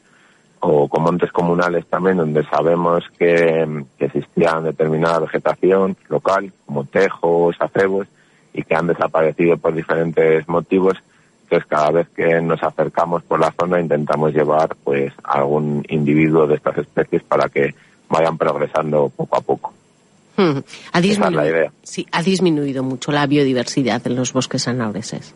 o con montes comunales también donde sabemos que, que existía determinada vegetación local, como tejos, acebos, y que han desaparecido por diferentes motivos. Entonces, cada vez que nos acercamos por la zona intentamos llevar pues algún individuo de estas especies para que vayan progresando poco a poco. Hmm. Ha es disminuido, la idea. sí, ha disminuido mucho la biodiversidad en los bosques anaureses.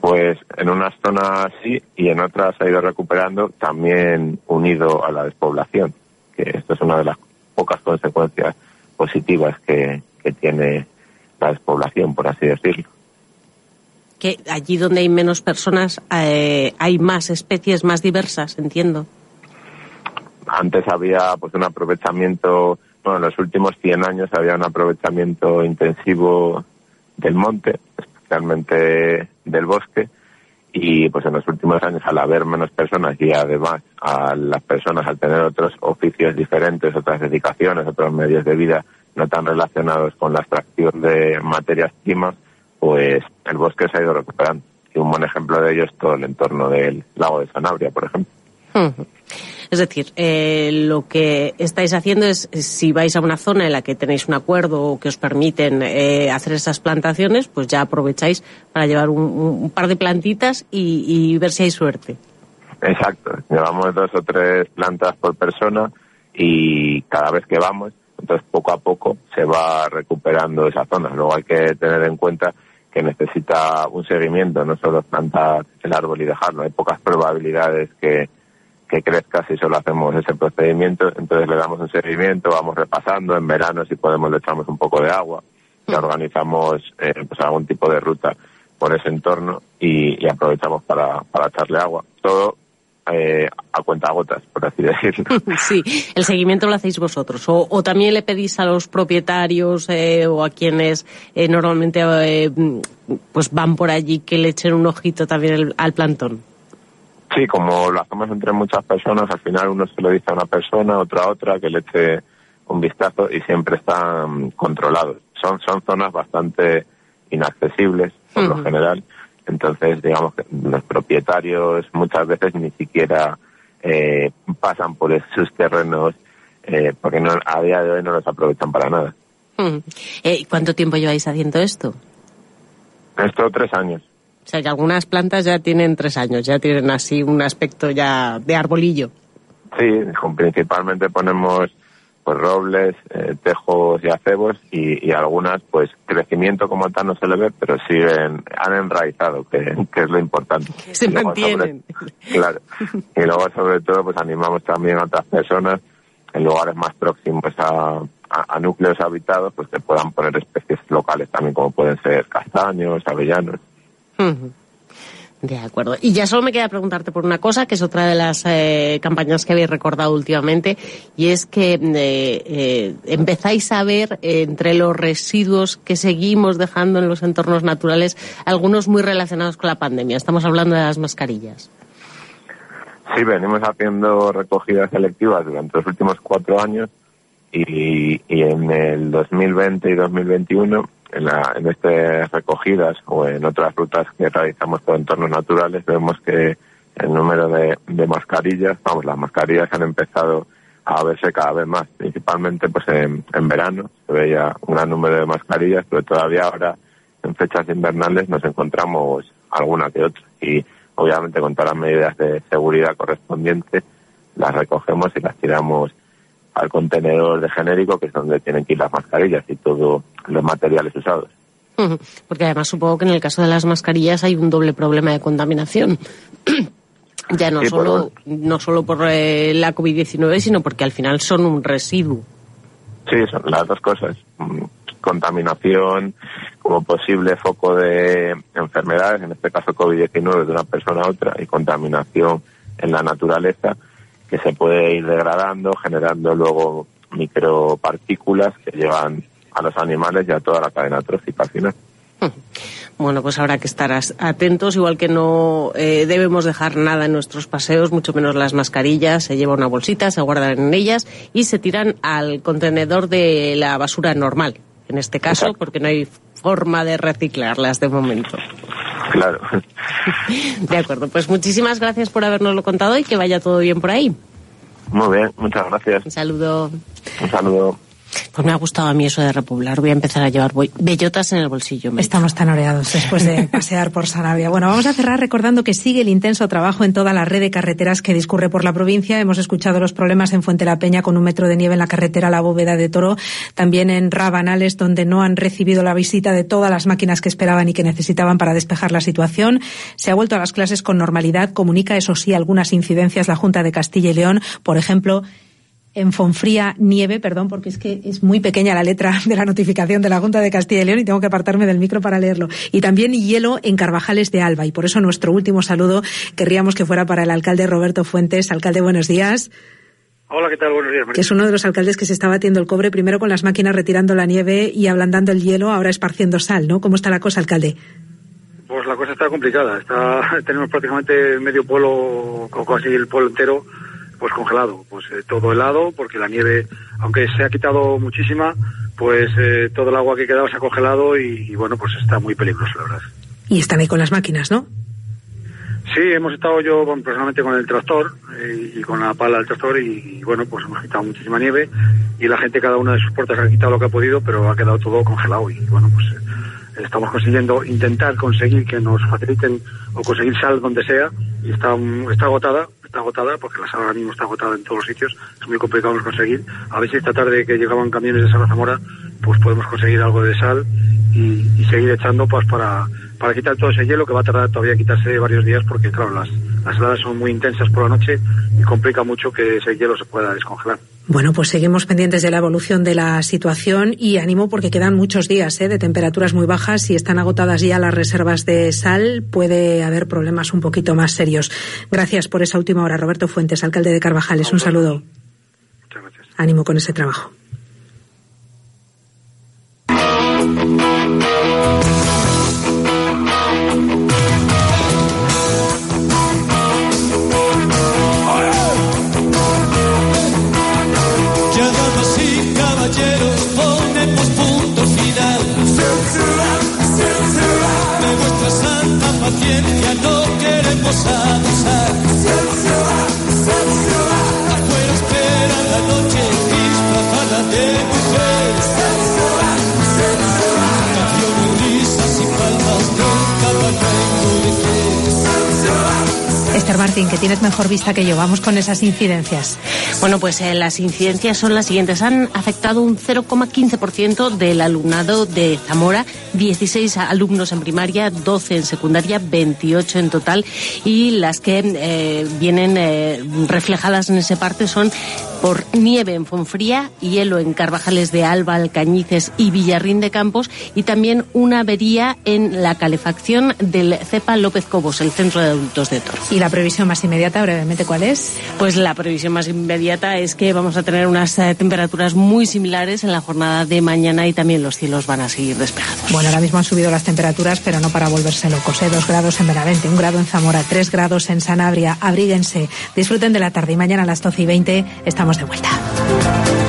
Pues en unas zonas sí y en otras ha ido recuperando también unido a la despoblación, que esto es una de las pocas consecuencias positivas que, que tiene la despoblación, por así decirlo. Que allí donde hay menos personas eh, hay más especies más diversas, entiendo. Antes había pues un aprovechamiento, bueno, en los últimos 100 años había un aprovechamiento intensivo del monte, especialmente del bosque, y pues en los últimos años al haber menos personas y además a las personas al tener otros oficios diferentes, otras dedicaciones, otros medios de vida no tan relacionados con la extracción de materias primas, pues el bosque se ha ido recuperando. Y un buen ejemplo de ello es todo el entorno del lago de Sanabria, por ejemplo. Es decir, eh, lo que estáis haciendo es, si vais a una zona en la que tenéis un acuerdo o que os permiten eh, hacer esas plantaciones, pues ya aprovecháis para llevar un, un- un par de plantitas y, y ver si hay suerte. Exacto. Llevamos dos o tres plantas por persona y cada vez que vamos, entonces poco a poco se va recuperando esa zona. Luego hay que tener en cuenta que necesita un seguimiento, no solo plantar el árbol y dejarlo. Hay pocas probabilidades que, que crezca si solo hacemos ese procedimiento. Entonces le damos un seguimiento, vamos repasando. En verano, si podemos, le echamos un poco de agua. Y organizamos eh, pues algún tipo de ruta por ese entorno y, y aprovechamos para, para echarle agua. Todo eh, a cuentagotas, por así decirlo. sí, el seguimiento lo hacéis vosotros. O, o también le pedís a los propietarios eh, o a quienes eh, normalmente eh, pues van por allí que le echen un ojito también el- al plantón. Sí, como lo hacemos entre muchas personas, al final uno se lo dice a una persona, otro a otra, que le eche un vistazo y siempre están controlados. Son, son zonas bastante inaccesibles, por lo general. Entonces, digamos que los propietarios muchas veces ni siquiera eh, pasan por esos terrenos eh, porque no, a día de hoy no los aprovechan para nada. Mm. Eh, ¿Cuánto tiempo lleváis haciendo esto? Esto tres años. O sea, que algunas plantas ya tienen tres años, ya tienen así un aspecto ya de arbolillo. Sí, principalmente ponemos pues robles, eh, tejos y acebos y, y algunas pues crecimiento como tal no se le ve, pero siguen, han enraizado, que, que es lo importante. Se Y luego mantienen. sobre- claro. Y luego sobre todo pues animamos también a otras personas en lugares más próximos a, a- a núcleos habitados pues que puedan poner especies locales también como pueden ser castaños, avellanos. De acuerdo. Y ya solo me queda preguntarte por una cosa, que es otra de las eh, campañas que habéis recordado últimamente, y es que eh, eh, empezáis a ver entre los residuos que seguimos dejando en los entornos naturales, algunos muy relacionados con la pandemia. Estamos hablando de las mascarillas. Sí, venimos haciendo recogidas selectivas durante los últimos cuatro años y, y en el 2020 y 2021, en, la, en estas recogidas o en otras rutas que realizamos por entornos naturales, vemos que el número de, mascarillas, vamos, las mascarillas han empezado a verse cada vez más, principalmente pues en, en verano se veía un gran número de mascarillas, pero todavía ahora en fechas invernales nos encontramos alguna que otra. Y obviamente con todas las medidas de seguridad correspondientes las recogemos y las tiramos al contenedor de genérico que es donde tienen que ir las mascarillas y todos los materiales usados. Porque además supongo que en el caso de las mascarillas hay un doble problema de contaminación. ya no Sí, solo, no solo por eh, la COVID-19, sino porque al final son un residuo. Sí, son las dos cosas. Mm, Contaminación como posible foco de enfermedades, en este caso COVID-19 de una persona a otra, y contaminación en la naturaleza que se puede ir degradando, generando luego micropartículas que llevan a los animales y a toda la cadena trófica al final. Bueno, pues habrá que estar atentos, igual que no eh, debemos dejar nada en nuestros paseos, mucho menos las mascarillas. Se lleva una bolsita, se guardan en ellas y se tiran al contenedor de la basura normal, en este caso, porque no hay forma de reciclarlas de momento. Claro. De acuerdo, pues muchísimas gracias por habernoslo contado y que vaya todo bien por ahí. Muy bien, muchas gracias. Un saludo. Un saludo. Pues me ha gustado a mí eso de repoblar. Voy a empezar a llevar bellotas en el bolsillo. Estamos tan oreados después de pasear por Sanabria. Bueno, vamos a cerrar recordando que sigue el intenso trabajo en toda la red de carreteras que discurre por la provincia. Hemos escuchado los problemas en Fuente la Peña con un metro de nieve en la carretera La Bóveda de Toro, también en Rabanales, donde no han recibido la visita de todas las máquinas que esperaban y que necesitaban para despejar la situación. Se ha vuelto a las clases con normalidad. Comunica, eso sí, algunas incidencias la Junta de Castilla y León. Por ejemplo, en Fonfría nieve, perdón, porque es que es muy pequeña la letra de la notificación de la Junta de Castilla y León y tengo que apartarme del micro para leerlo. Y también hielo en Carvajales de Alba. Y por eso nuestro último saludo querríamos que fuera para el alcalde Roberto Fuentes. Alcalde, buenos días. Hola, ¿qué tal? Buenos días, Que es uno de los alcaldes que se está batiendo el cobre, primero con las máquinas retirando la nieve y ablandando el hielo, ahora esparciendo sal, ¿no? ¿Cómo está la cosa, alcalde? Pues la cosa está complicada. Está, tenemos prácticamente medio pueblo, o casi el pueblo entero, pues congelado. Pues eh, todo helado, porque la nieve, aunque se ha quitado muchísima, pues eh, todo el agua que quedaba se ha congelado y, y, bueno, pues está muy peligroso, la verdad. Y están ahí con las máquinas, ¿no? Sí, hemos estado yo bueno, personalmente con el tractor eh, y con la pala del tractor y, y, bueno, pues hemos quitado muchísima nieve y la gente cada una de sus puertas ha quitado lo que ha podido, pero ha quedado todo congelado y bueno, pues eh, estamos consiguiendo intentar conseguir que nos faciliten o conseguir sal donde sea y está, está agotada, está agotada porque la sal ahora mismo está agotada en todos los sitios, es muy complicado conseguir. A si esta tarde que llegaban camiones de Sal a Zamora, pues podemos conseguir algo de sal y, y seguir echando pues para para quitar todo ese hielo que va a tardar todavía quitarse varios días porque claro las, las heladas son muy intensas por la noche y complica mucho que ese hielo se pueda descongelar. Bueno, pues seguimos pendientes de la evolución de la situación y ánimo porque quedan muchos días ¿eh? de temperaturas muy bajas y están agotadas ya las reservas de sal. Puede haber problemas un poquito más serios. Gracias por esa última hora, Roberto Fuentes, alcalde de Carvajales. Un saludo. Muchas gracias. Ánimo con ese trabajo. No Martín, que tienes mejor vista que yo. Vamos con esas incidencias. Bueno, pues eh, las incidencias son las siguientes. Han afectado un 0,15% del alumnado de Zamora, 16 alumnos en primaria, 12 en secundaria, 28 en total. Y las que eh, vienen eh, reflejadas en ese parte son por nieve en Fonfría, hielo en Carvajales de Alba, Alcañices y Villarrín de Campos y también una avería en la calefacción del CEPA López Cobos, el Centro de Adultos de Toro. ¿Y la previsión más inmediata, brevemente, cuál es? Pues la previsión más inmediata es que vamos a tener unas eh, temperaturas muy similares en la jornada de mañana y también los cielos van a seguir despejados. Bueno, ahora mismo han subido las temperaturas, pero no para volverse locos. ¿eh? Dos grados en Benavente, un grado en Zamora, tres grados en Sanabria. Abríguense, disfruten de la tarde y mañana a las 12 y 20 estamos de vuelta.